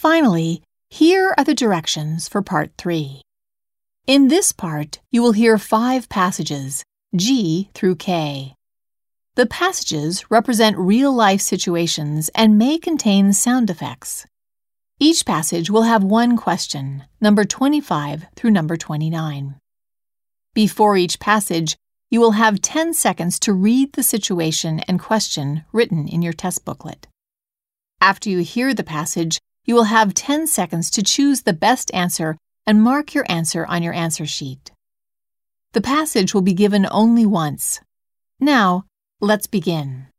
Finally, here are the directions for Part 3. In this part, you will hear five passages, G through K. The passages represent real life situations and may contain sound effects. Each passage will have one question, number 25 through number 29. Before each passage, you will have 10 seconds to read the situation and question written in your test booklet. After you hear the passage, you will have 10 seconds to choose the best answer and mark your answer on your answer sheet. The passage will be given only once. Now, let's begin.